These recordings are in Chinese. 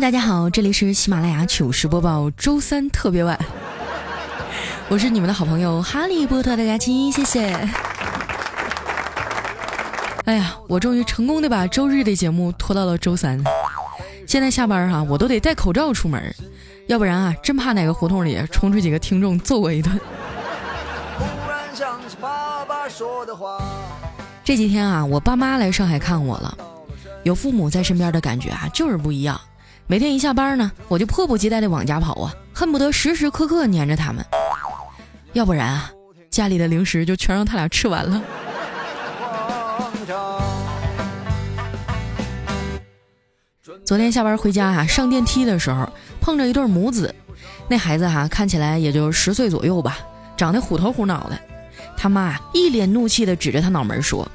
大家好，这里是喜马拉雅糗事播报，周三特别晚，我是你们的好朋友哈利波特的佳期，谢谢。哎呀，我终于成功的把周日的节目拖到了周三，现在下班哈、我都得戴口罩出门，要不然啊，真怕哪个胡同里冲出几个听众揍我一顿。这几天啊，我爸妈来上海看我了，有父母在身边的感觉啊，就是不一样。每天一下班呢，我就迫不及待的往家跑啊，恨不得时时刻刻黏着他们。要不然啊，家里的零食就全让他俩吃完了。昨天下班回家啊，上电梯的时候碰着一对母子，那孩子哈、看起来也就十岁左右吧，长得虎头虎脑的。他妈啊一脸怒气的指着他脑门说：“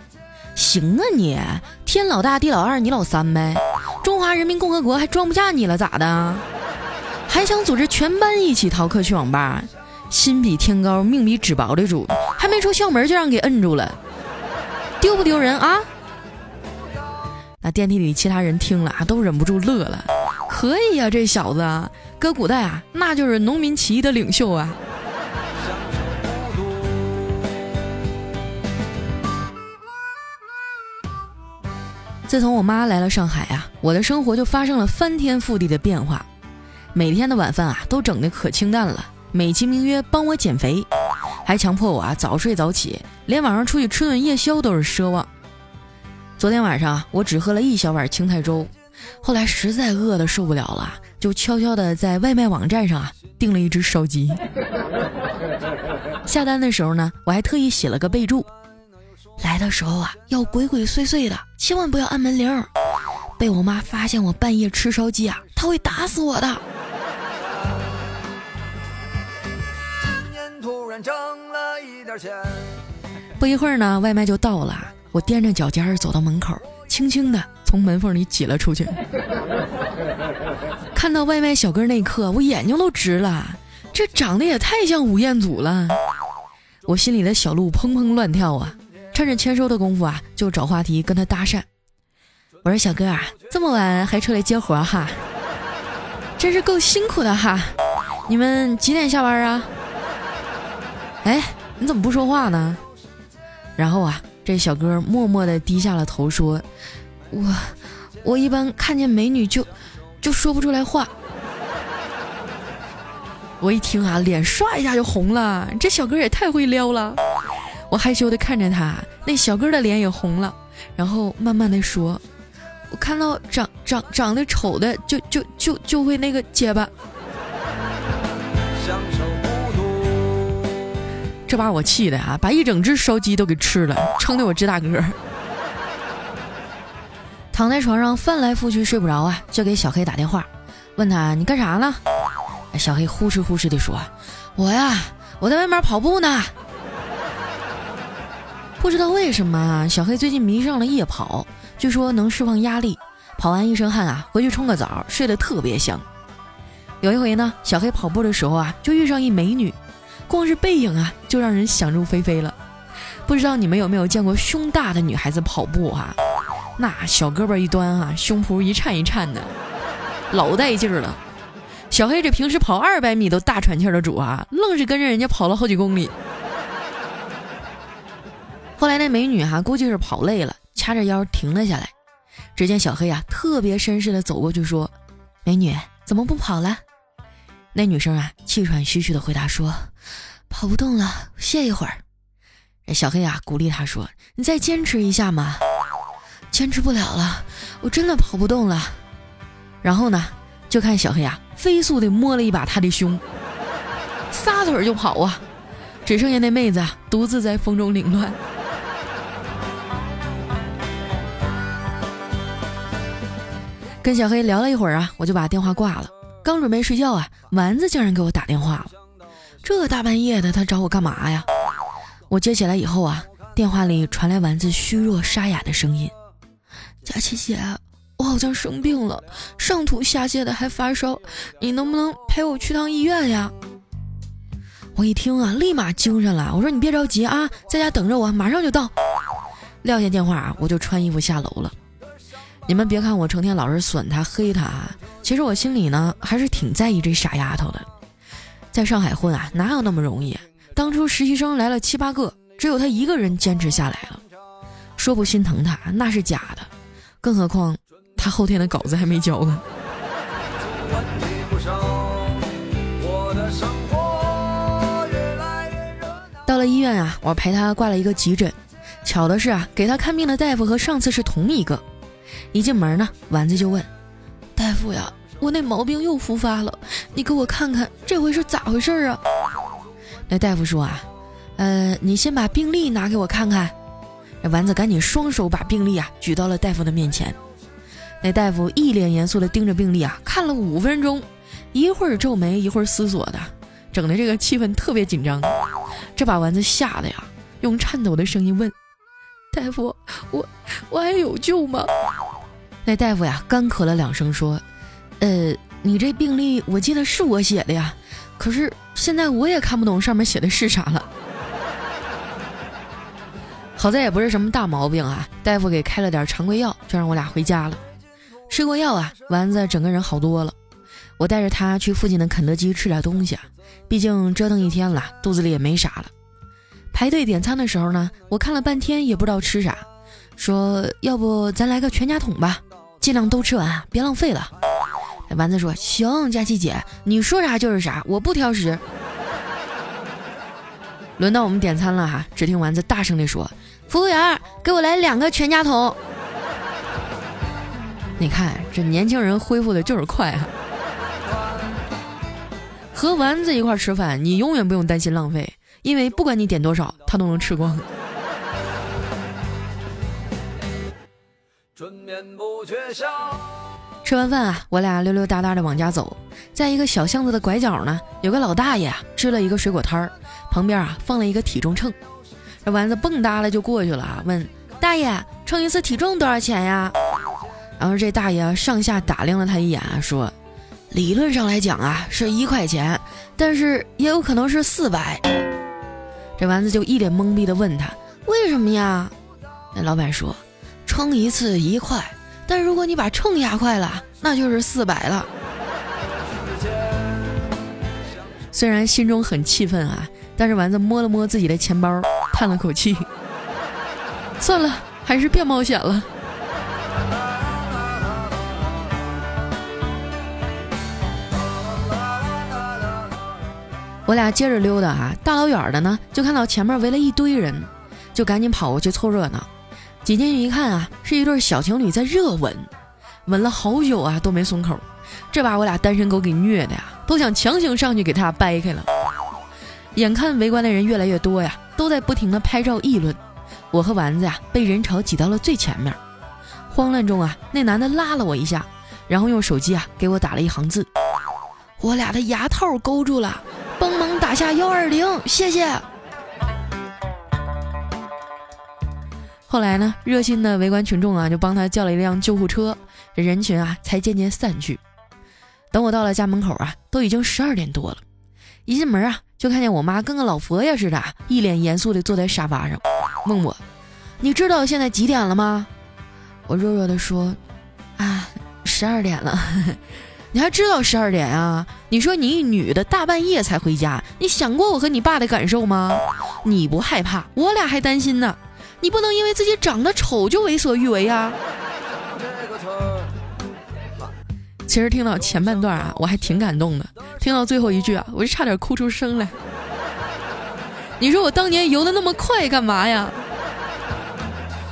行啊你，天老大地老二你老三呗，中华人民共和国还装不下你了咋的？还想组织全班一起逃课去网吧？心比天高命比纸薄的主，还没出校门就让给摁住了，丢不丢人啊？”那电梯里其他人听了啊，都忍不住乐了。可以呀、这小子，搁古代啊，那就是农民起义的领袖啊。自从我妈来了上海啊，我的生活就发生了翻天覆地的变化。每天的晚饭啊，都整得可清淡了，美其名曰帮我减肥，还强迫我啊早睡早起，连晚上出去吃顿夜宵都是奢望。昨天晚上啊我只喝了一小碗青菜粥，后来实在饿得受不了了，就悄悄地在外卖网站上啊订了一只烧鸡。下单的时候呢，我还特意写了个备注，来的时候啊要鬼鬼祟祟的，千万不要按门铃儿。被我妈发现我半夜吃烧鸡啊，她会打死我的。今年突然挣了一点钱，不一会儿呢，外卖就到了，我踮着脚尖儿走到门口，轻轻的从门缝里挤了出去。看到外卖小哥那一刻，我眼睛都直了，这长得也太像吴彦祖了。我心里的小鹿砰砰乱跳啊！趁着签收的功夫啊，就找话题跟他搭讪。我说：“小哥啊，这么晚还出来接活哈，真是够辛苦的哈。你们几点下班啊？哎，你怎么不说话呢？”然后啊，这小哥默默地低下了头，说：“我，我一般看见美女就，就说不出来话。”我一听啊，脸唰一下就红了，这小哥也太会撩了。我害羞地看着他，那小哥的脸也红了，然后慢慢的说：“我看到长长长得丑的，就就就就会那个结巴。”。这把我气的啊，把一整只烧鸡都给吃了，撑得我直打嗝。躺在床上翻来覆去睡不着啊，就给小黑打电话，问他你干啥呢？小黑呼哧呼哧的说：“我呀，我在外面跑步呢。”不知道为什么啊，小黑最近迷上了夜跑，据说能释放压力，跑完一身汗啊，回去冲个澡，睡得特别香。有一回呢，小黑跑步的时候啊，就遇上一美女，光是背影啊，就让人想入非非了。不知道你们有没有见过胸大的女孩子跑步啊？那小胳膊一端啊，胸脯一颤一颤的，老带劲儿了。小黑这平时跑二百米都大喘气的主啊，愣是跟着人家跑了好几公里。后来那美女哈、估计是跑累了，掐着腰停了下来。只见小黑啊，特别绅士的走过去说：“美女，怎么不跑了？”那女生啊，气喘吁吁的回答说：“跑不动了，歇一会儿。”小黑啊，鼓励她说：“你再坚持一下嘛。”坚持不了了，我真的跑不动了。然后呢，就看小黑啊，飞速的摸了一把他的胸，撒腿就跑啊，只剩下那妹子，独自在风中凌乱。跟小黑聊了一会儿啊，我就把电话挂了。刚准备睡觉啊，丸子竟然给我打电话了。这大半夜的，他找我干嘛呀？我接起来以后啊，电话里传来丸子虚弱沙哑的声音：“佳琪姐，我好像生病了，上吐下泻的，还发烧，你能不能陪我去趟医院呀？”我一听啊，立马精神了。我说：“你别着急啊，在家等着我，马上就到。”撂下电话啊，我就穿衣服下楼了。你们别看我成天老是损他、黑他啊，其实我心里呢还是挺在意这傻丫头的。在上海混啊，哪有那么容易？当初实习生来了七八个，只有他一个人坚持下来了。说不心疼他那是假的，更何况他后天的稿子还没交呢。到了医院啊，我陪他挂了一个急诊。巧的是啊，给他看病的大夫和上次是同一个。一进门呢，丸子就问：“大夫呀，我那毛病又复发了，你给我看看这回是咋回事啊？”那大夫说啊：“呃，你先把病历拿给我看看。”那丸子赶紧双手把病历啊举到了大夫的面前。那大夫一脸严肃地盯着病历啊看了五分钟，一会儿皱眉，一会儿思索的，整的这个气氛特别紧张。这把丸子吓得呀，用颤抖的声音问。大夫，我我还有救吗？那大夫呀，干咳了两声，说：“呃，你这病历我记得是我写的呀，可是现在我也看不懂上面写的是啥了。好在也不是什么大毛病啊，大夫给开了点常规药，就让我俩回家了。吃过药啊，丸子整个人好多了。我带着他去附近的肯德基吃点东西啊，毕竟折腾一天了，肚子里也没啥了。”排队点餐的时候呢，我看了半天也不知道吃啥，说要不咱来个全家桶吧，尽量都吃完，别浪费了。丸子说行，佳琪姐，你说啥就是啥，我不挑食。轮到我们点餐了哈，只听丸子大声地说：“服务员，给我来两个全家桶。”你看这年轻人恢复的就是快啊。和丸子一块吃饭，你永远不用担心浪费。因为不管你点多少，他都能吃光。春眠不觉晓吃完饭啊，我俩溜溜达达的往家走，在一个小巷子的拐角呢，有个老大爷啊支了一个水果摊儿，旁边啊放了一个体重秤。这丸子蹦哒了就过去了啊，问大爷称一次体重多少钱呀？然后这大爷上下打量了他一眼啊，说理论上来讲啊是一块钱，但是也有可能是四百。这丸子就一脸懵逼的问他：“为什么呀？”那老板说：“称一次一块，但如果你把秤压坏了，那就是四百了。”虽然心中很气愤啊，但是丸子摸了摸自己的钱包，叹了口气：“ 算了，还是别冒险了。”我俩接着溜达啊，大老远的呢，就看到前面围了一堆人，就赶紧跑过去凑热闹。挤进去一看啊，是一对小情侣在热吻，吻了好久啊都没松口，这把我俩单身狗给虐的呀，都想强行上去给他俩掰开了。眼看围观的人越来越多呀，都在不停的拍照议论，我和丸子呀被人潮挤到了最前面。慌乱中啊，那男的拉了我一下，然后用手机啊给我打了一行字，我俩的牙套勾住了。帮忙打下幺二零，谢谢。后来呢，热心的围观群众啊，就帮他叫了一辆救护车，这人群啊才渐渐散去。等我到了家门口啊，都已经十二点多了。一进门啊，就看见我妈跟个老佛爷似的，一脸严肃的坐在沙发上，问我：“你知道现在几点了吗？”我弱弱的说：“啊，十二点了。”你还知道十二点啊？你说你一女的大半夜才回家，你想过我和你爸的感受吗？你不害怕，我俩还担心呢。你不能因为自己长得丑就为所欲为啊！其实听到前半段啊，我还挺感动的。听到最后一句啊，我就差点哭出声来。你说我当年游的那么快干嘛呀？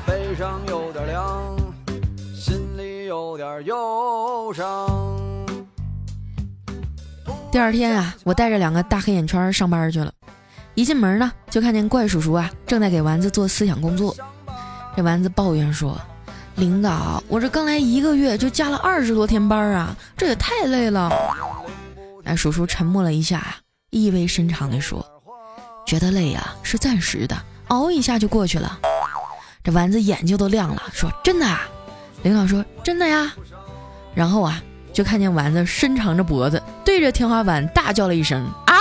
背上有点凉，心里有点忧伤。第二天啊，我带着两个大黑眼圈上班去了。一进门呢，就看见怪叔叔啊正在给丸子做思想工作。这丸子抱怨说：“领导，我这刚来一个月就加了二十多天班啊，这也太累了。那叔叔沉默了一下，意味深长地说：“觉得累啊，是暂时的，熬一下就过去了。”这丸子眼睛都亮了，说：“真的？”啊？”领导说：“真的呀。”然后啊，就看见丸子伸长着脖子，对着天花板大叫了一声：“啊！”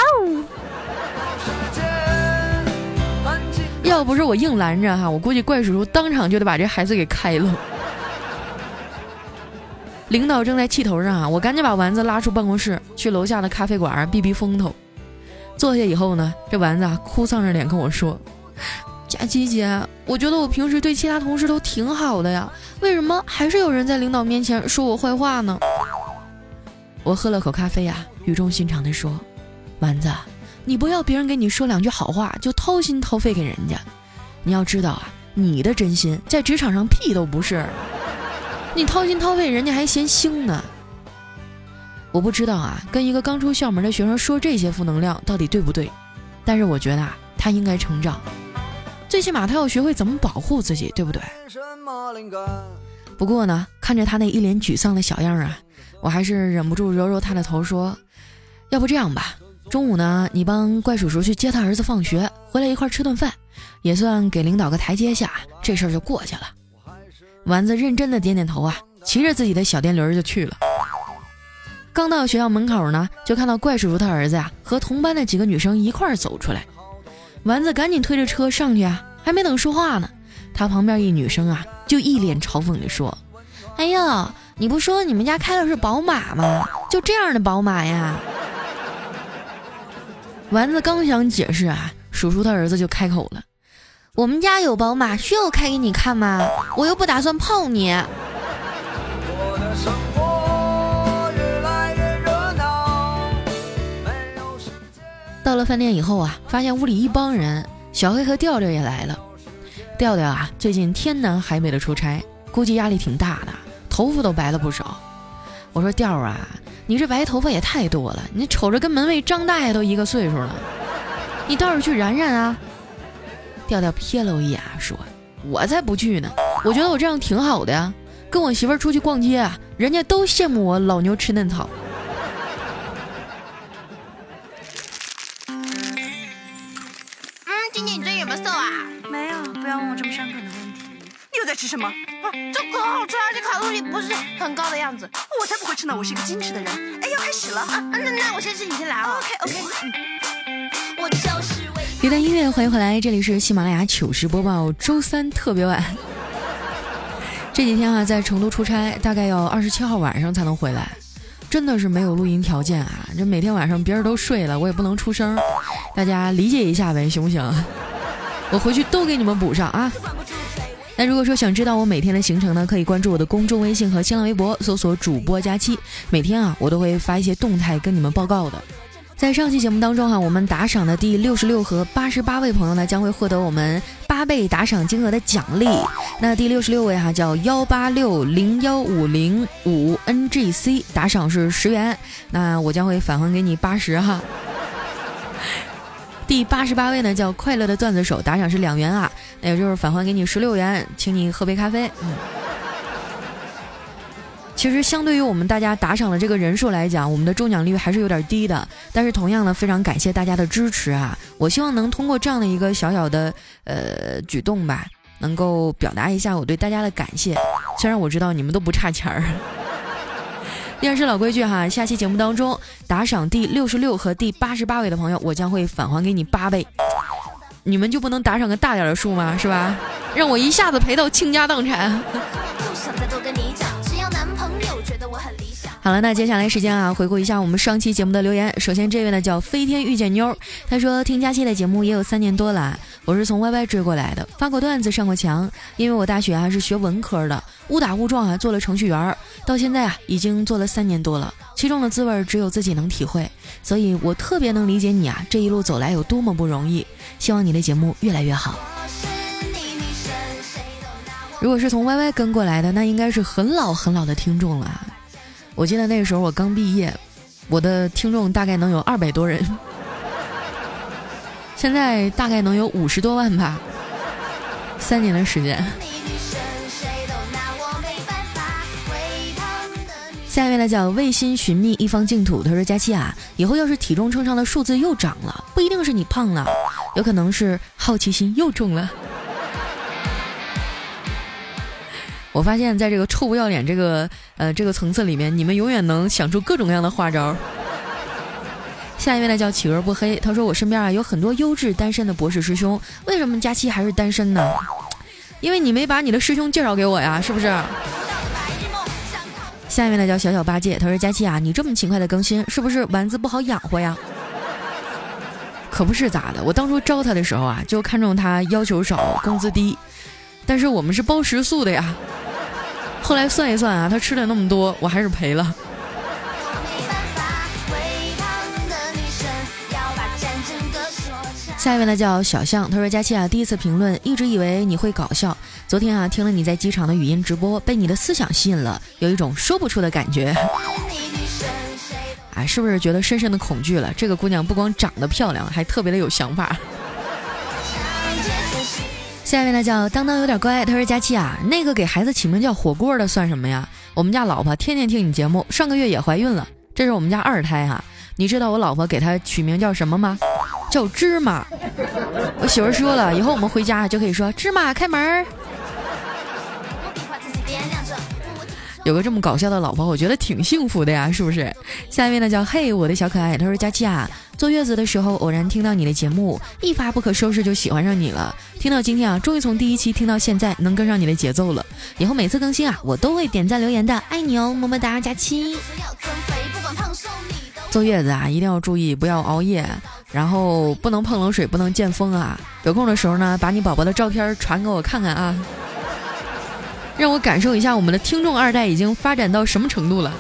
要不是我硬拦着哈，我估计怪叔叔当场就得把这孩子给开了。领导正在气头上啊，我赶紧把丸子拉出办公室，去楼下的咖啡馆避避风头。坐下以后呢，这丸子啊哭丧着脸跟我说：“佳琪姐，我觉得我平时对其他同事都挺好的呀，为什么还是有人在领导面前说我坏话呢？”我喝了口咖啡呀，语重心长地说：“丸子。”你不要别人给你说两句好话就掏心掏肺给人家，你要知道啊，你的真心在职场上屁都不是，你掏心掏肺人家还嫌腥呢。我不知道啊，跟一个刚出校门的学生说这些负能量到底对不对？但是我觉得啊，他应该成长，最起码他要学会怎么保护自己，对不对？不过呢，看着他那一脸沮丧的小样啊，我还是忍不住揉揉他的头说：“要不这样吧。”中午呢，你帮怪叔叔去接他儿子放学，回来一块吃顿饭，也算给领导个台阶下，这事儿就过去了。丸子认真的点点头啊，骑着自己的小电驴就去了。刚到学校门口呢，就看到怪叔叔他儿子呀和同班的几个女生一块走出来。丸子赶紧推着车上去啊，还没等说话呢，他旁边一女生啊就一脸嘲讽地说：“哎呦，你不说你们家开的是宝马吗？就这样的宝马呀？”丸子刚想解释啊，叔叔他儿子就开口了：“我们家有宝马，需要开给你看吗？我又不打算泡你。”到了饭店以后啊，发现屋里一帮人，小黑和调调也来了。调调啊，最近天南海北的出差，估计压力挺大的，头发都白了不少。我说调啊。你这白头发也太多了，你瞅着跟门卫张大爷都一个岁数了，你倒是去染染啊！调调瞥了我一眼，说：“我才不去呢，我觉得我这样挺好的呀，跟我媳妇儿出去逛街啊，人家都羡慕我老牛吃嫩草。”嗯，今天你最近有没有瘦啊？没有，不要问我这么伤感的问题。你又在吃什么？这可好吃，而且卡路里不是很高的样子。我才不会吃呢，我是一个矜持的人。哎，要开始了啊！那那我先吃，你先来啊。OK OK。一段音乐，欢迎回来，这里是喜马拉雅糗事播报，周三特别晚。这几天啊，在成都出差，大概要二十七号晚上才能回来，真的是没有录音条件啊！这每天晚上别人都睡了，我也不能出声，大家理解一下呗，行不行？我回去都给你们补上啊。那如果说想知道我每天的行程呢，可以关注我的公众微信和新浪微博，搜索主播佳期。每天啊，我都会发一些动态跟你们报告的。在上期节目当中哈，我们打赏的第六十六和八十八位朋友呢，将会获得我们八倍打赏金额的奖励。那第六十六位哈叫幺八六零幺五零五 NGC，打赏是十元，那我将会返还给你八十哈。第八十八位呢，叫快乐的段子手，打赏是两元啊，那也就是返还给你十六元，请你喝杯咖啡。嗯，其实相对于我们大家打赏的这个人数来讲，我们的中奖率还是有点低的。但是同样呢，非常感谢大家的支持啊！我希望能通过这样的一个小小的呃举动吧，能够表达一下我对大家的感谢。虽然我知道你们都不差钱儿。依然是老规矩哈，下期节目当中打赏第六十六和第八十八位的朋友，我将会返还给你八倍。你们就不能打赏个大点的数吗？是吧？让我一下子赔到倾家荡产。不想再多跟你好了，那接下来时间啊，回顾一下我们上期节目的留言。首先这位呢叫飞天遇见妞，他说听佳期的节目也有三年多了，我是从 YY 追过来的，发过段子，上过墙。因为我大学啊是学文科的，误打误撞啊做了程序员，到现在啊已经做了三年多了，其中的滋味只有自己能体会，所以我特别能理解你啊这一路走来有多么不容易。希望你的节目越来越好。如果是从 YY 跟过来的，那应该是很老很老的听众了。我记得那个时候我刚毕业我的听众大概能有二百多人。现在大概能有五十多万吧三年的时间。下一位呢叫卫星寻觅一方净土他说佳琪啊以后要是体重秤上的数字又涨了不一定是你胖了有可能是好奇心又重了。我发现，在这个臭不要脸这个呃这个层次里面，你们永远能想出各种各样的花招。下一位呢叫企鹅不黑，他说我身边啊有很多优质单身的博士师兄，为什么佳期还是单身呢？因为你没把你的师兄介绍给我呀，是不是？下一位呢叫小小八戒，他说佳期啊，你这么勤快的更新，是不是丸子不好养活呀？可不是咋的，我当初招他的时候啊，就看中他要求少，工资低，但是我们是包食宿的呀。后来算一算啊，他吃了那么多，我还是赔了。下一位呢叫小象，他说佳期啊，第一次评论，一直以为你会搞笑。昨天啊，听了你在机场的语音直播，被你的思想吸引了，有一种说不出的感觉。啊，是不是觉得深深的恐惧了？这个姑娘不光长得漂亮，还特别的有想法。下一位呢叫当当有点乖，他说佳期啊，那个给孩子起名叫火锅的算什么呀？我们家老婆天天听你节目，上个月也怀孕了，这是我们家二胎哈。你知道我老婆给他取名叫什么吗？叫芝麻。我媳妇说了，以后我们回家就可以说芝麻开门。有个这么搞笑的老婆，我觉得挺幸福的呀，是不是？下一位呢叫嘿我的小可爱，他说佳期啊，坐月子的时候偶然听到你的节目，一发不可收拾就喜欢上你了。听到今天啊，终于从第一期听到现在，能跟上你的节奏了。以后每次更新啊，我都会点赞留言的，爱你哦，么么哒，佳期。坐月子啊，一定要注意不要熬夜，然后不能碰冷水，不能见风啊。有空的时候呢，把你宝宝的照片传给我看看啊。让我感受一下我们的听众二代已经发展到什么程度了。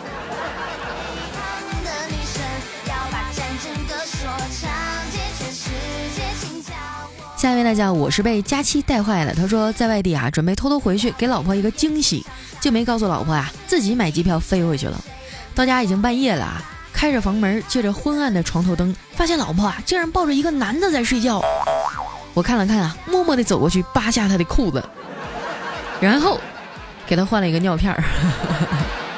下一位呢叫我是被佳期带坏了，他说在外地啊，准备偷偷回去给老婆一个惊喜，就没告诉老婆啊，自己买机票飞回去了。到家已经半夜了啊，开着房门，借着昏暗的床头灯，发现老婆啊竟然抱着一个男的在睡觉。我看了看啊，默默地走过去扒下他的裤子，然后。给他换了一个尿片儿，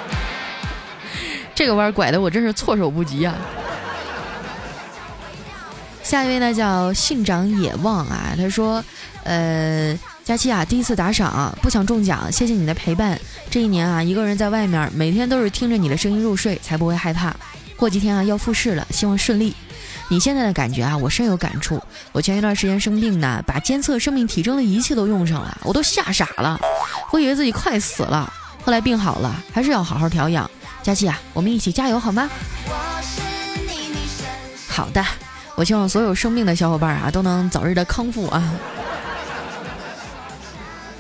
这个弯拐的我真是措手不及呀。下一位呢叫信长野望啊，他说：“呃，佳期啊，第一次打赏，不想中奖，谢谢你的陪伴。这一年啊，一个人在外面，每天都是听着你的声音入睡，才不会害怕。过几天啊要复试了，希望顺利。你现在的感觉啊，我深有感触。我前一段时间生病呢，把监测生命体征的仪器都用上了，我都吓傻了。”我以为自己快死了，后来病好了，还是要好好调养。佳琪啊，我们一起加油好吗？好的，我希望所有生病的小伙伴啊都能早日的康复啊。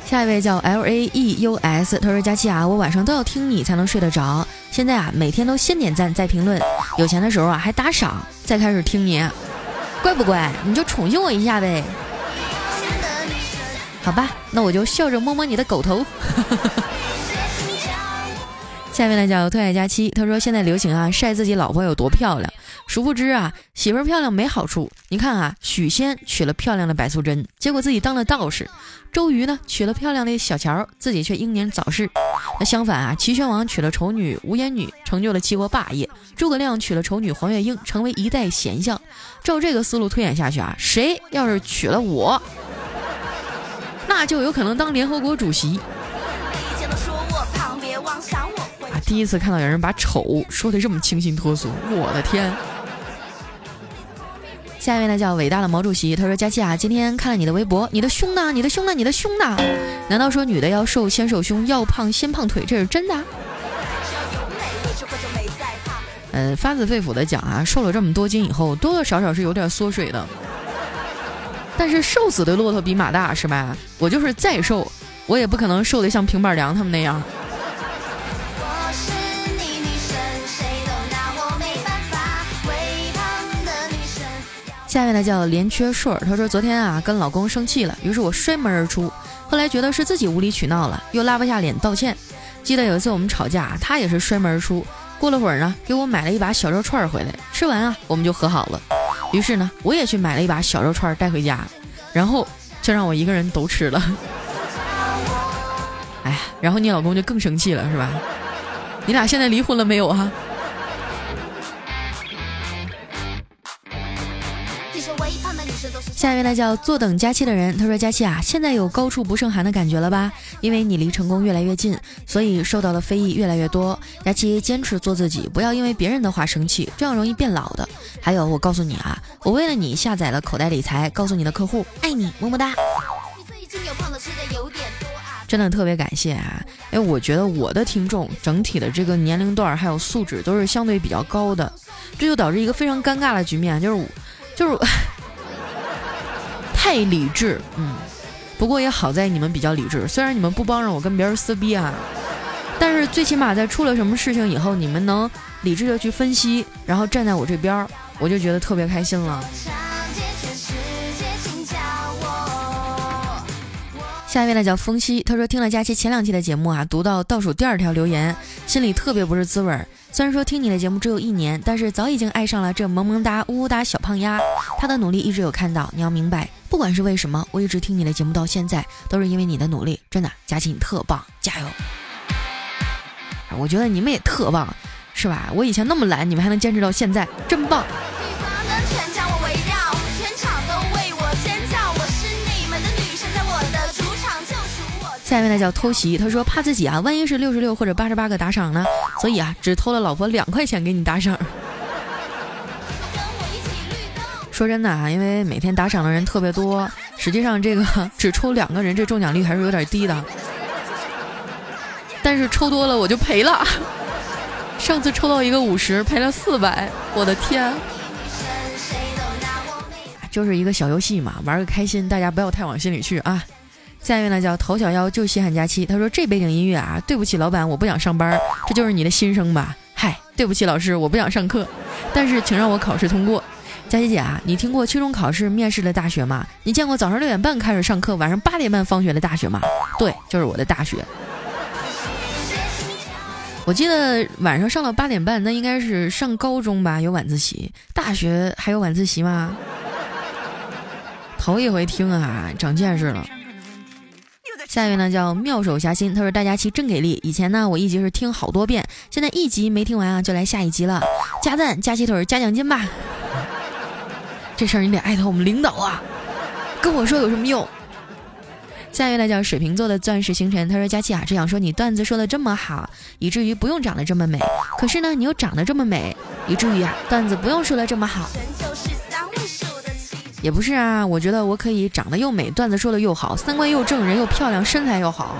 下一位叫 L A E U S，他说佳琪啊，我晚上都要听你才能睡得着。现在啊，每天都先点赞再评论，有钱的时候啊还打赏，再开始听你，乖不乖？你就宠幸我一下呗。好吧，那我就笑着摸摸你的狗头。下面呢叫特爱佳期，他说现在流行啊晒自己老婆有多漂亮，殊不知啊媳妇漂亮没好处。你看啊，许仙娶了漂亮的白素贞，结果自己当了道士；周瑜呢娶了漂亮的小乔，自己却英年早逝。那相反啊，齐宣王娶了丑女无颜女，成就了齐国霸业；诸葛亮娶了丑女黄月英，成为一代贤相。照这个思路推演下去啊，谁要是娶了我？那就有可能当联合国主席。啊，第一次看到有人把丑说的这么清新脱俗，我的天！下一位呢叫伟大的毛主席，他说：佳琪啊，今天看了你的微博，你的胸呢？你的胸呢？你的胸呢？难道说女的要瘦先瘦胸，要胖先胖腿，这是真的？嗯，发自肺腑的讲啊，瘦了这么多斤以后，多多少少是有点缩水的。但是瘦死的骆驼比马大是吧？我就是再瘦，我也不可能瘦得像平板凉他们那样。下面呢叫连缺顺，他说昨天啊跟老公生气了，于是我摔门而出，后来觉得是自己无理取闹了，又拉不下脸道歉。记得有一次我们吵架，他也是摔门而出，过了会儿呢给我买了一把小肉串回来，吃完啊我们就和好了。于是呢，我也去买了一把小肉串带回家，然后就让我一个人都吃了。哎呀，然后你老公就更生气了，是吧？你俩现在离婚了没有啊？下一位呢叫坐等佳期的人，他说：“佳期啊，现在有高处不胜寒的感觉了吧？因为你离成功越来越近，所以受到的非议越来越多。佳期坚持做自己，不要因为别人的话生气，这样容易变老的。还有，我告诉你啊，我为了你下载了口袋理财，告诉你的客户，爱你，么么哒。真的特别感谢啊，因为我觉得我的听众整体的这个年龄段还有素质都是相对比较高的，这就导致一个非常尴尬的局面，就是就是。”太理智，嗯，不过也好在你们比较理智，虽然你们不帮着我跟别人撕逼啊，但是最起码在出了什么事情以后，你们能理智的去分析，然后站在我这边，我就觉得特别开心了。下一位呢叫风夕，他说听了佳期前两期的节目啊，读到倒数第二条留言，心里特别不是滋味儿。虽然说听你的节目只有一年，但是早已经爱上了这萌萌哒、呜呜哒小胖丫。他的努力一直有看到，你要明白，不管是为什么，我一直听你的节目到现在，都是因为你的努力。真的，佳琪你特棒，加油！我觉得你们也特棒，是吧？我以前那么懒，你们还能坚持到现在，真棒。下面呢叫偷袭，他说怕自己啊，万一是六十六或者八十八个打赏呢，所以啊，只偷了老婆两块钱给你打赏。说真的啊，因为每天打赏的人特别多，实际上这个只抽两个人，这中奖率还是有点低的。但是抽多了我就赔了，上次抽到一个五十，赔了四百，我的天！就是一个小游戏嘛，玩个开心，大家不要太往心里去啊。下一位呢叫陶小妖，就稀罕假期。他说：“这背景音乐啊，对不起老板，我不想上班。这就是你的心声吧？嗨，对不起老师，我不想上课。但是请让我考试通过。佳琪姐啊，你听过期中考试面试的大学吗？你见过早上六点半开始上课，晚上八点半放学的大学吗？对，就是我的大学。我记得晚上上到八点半，那应该是上高中吧？有晚自习。大学还有晚自习吗？头一回听啊，长见识了。”下一位呢叫妙手侠心，他说大家期真给力。以前呢我一集是听好多遍，现在一集没听完啊就来下一集了，加赞加鸡腿加奖金吧。这事儿你得艾特我们领导啊，跟我说有什么用？下一位呢叫水瓶座的钻石星辰，他说佳琪啊只想说你段子说的这么好，以至于不用长得这么美，可是呢你又长得这么美，以至于啊段子不用说的这么好。也不是啊，我觉得我可以长得又美，段子说的又好，三观又正，人又漂亮，身材又好，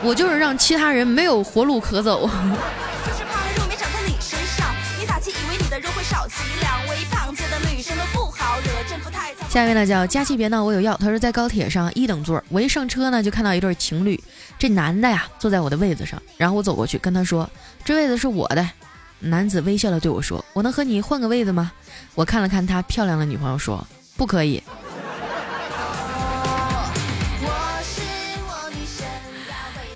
我就是让其他人没有活路可走。下一位呢叫佳琪别闹，我有药。他说在高铁上一等座，我一上车呢就看到一对情侣，这男的呀坐在我的位子上，然后我走过去跟他说，这位子是我的。男子微笑的对我说，我能和你换个位子吗？我看了看他漂亮的女朋友说。不可以。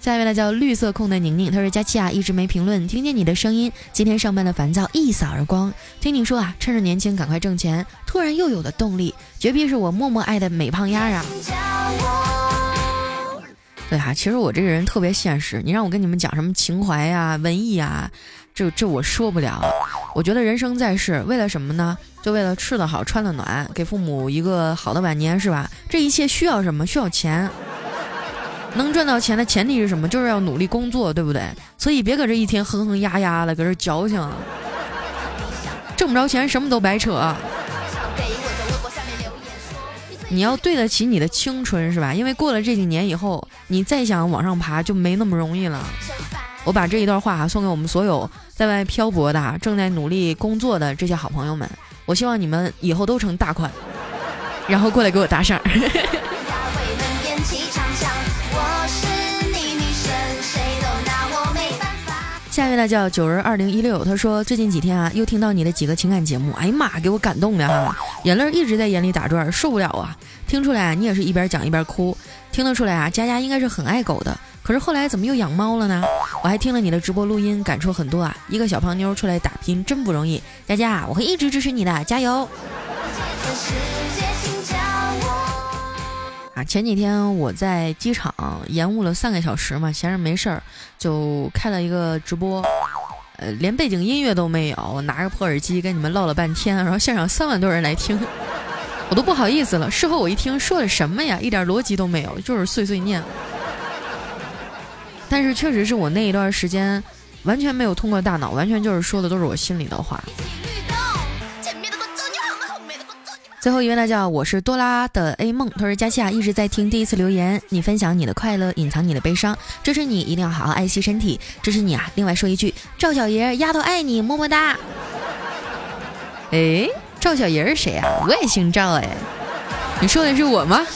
下一位呢叫绿色控的宁宁，他说佳期啊一直没评论，听见你的声音，今天上班的烦躁一扫而光。听你说啊，趁着年轻赶快挣钱，突然又有了动力，绝逼是我默默爱的美胖丫啊！对哈，其实我这个人特别现实，你让我跟你们讲什么情怀呀、文艺呀，这这我说不了。我觉得人生在世，为了什么呢？就为了吃得好、穿得暖，给父母一个好的晚年，是吧？这一切需要什么？需要钱。能赚到钱的前提是什么？就是要努力工作，对不对？所以别搁这一天哼哼呀呀的，搁这矫情。挣不着钱，什么都白扯。你要对得起你的青春，是吧？因为过了这几年以后，你再想往上爬就没那么容易了。我把这一段话送给我们所有在外漂泊的、正在努力工作的这些好朋友们。我希望你们以后都成大款，然后过来给我打赏。下一位呢叫九儿二零一六，他说最近几天啊，又听到你的几个情感节目，哎呀妈，给我感动的哈，眼泪一直在眼里打转，受不了啊！听出来啊你也是一边讲一边哭，听得出来啊，佳佳应该是很爱狗的。可是后来怎么又养猫了呢？我还听了你的直播录音，感触很多啊！一个小胖妞出来打拼真不容易，佳佳，我会一直支持你的，加油！啊，前几天我在机场延误了三个小时嘛，闲着没事儿就开了一个直播，呃，连背景音乐都没有，我拿着破耳机跟你们唠了半天，然后现场三万多人来听，我都不好意思了。事后我一听，说的什么呀，一点逻辑都没有，就是碎碎念。但是确实是我那一段时间完全没有通过大脑，完全就是说的都是我心里的话。最后一位呢叫我是多拉的 A 梦，他说佳琪啊一直在听第一次留言，你分享你的快乐，隐藏你的悲伤，支持你一定要好好爱惜身体，支持你啊！另外说一句，赵小爷丫头爱你，么么哒。哎，赵小爷是谁啊？我也姓赵哎，你说的是我吗？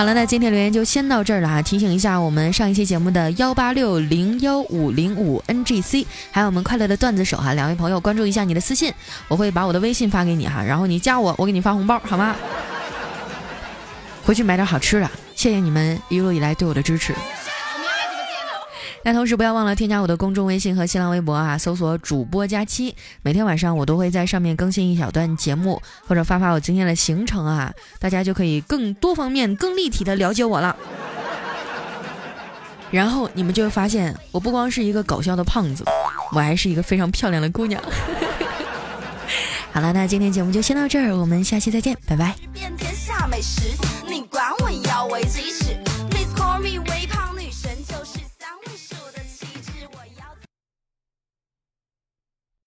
好了，那今天留言就先到这儿了啊。提醒一下，我们上一期节目的幺八六零幺五零五 NGC，还有我们快乐的段子手哈，两位朋友关注一下你的私信，我会把我的微信发给你哈，然后你加我，我给你发红包，好吗？回去买点好吃的，谢谢你们一路以来对我的支持。那同时不要忘了添加我的公众微信和新浪微博啊，搜索主播佳期，每天晚上我都会在上面更新一小段节目，或者发发我今天的行程啊，大家就可以更多方面、更立体的了解我了。然后你们就会发现，我不光是一个搞笑的胖子，我还是一个非常漂亮的姑娘。好了，那今天节目就先到这儿，我们下期再见，拜拜。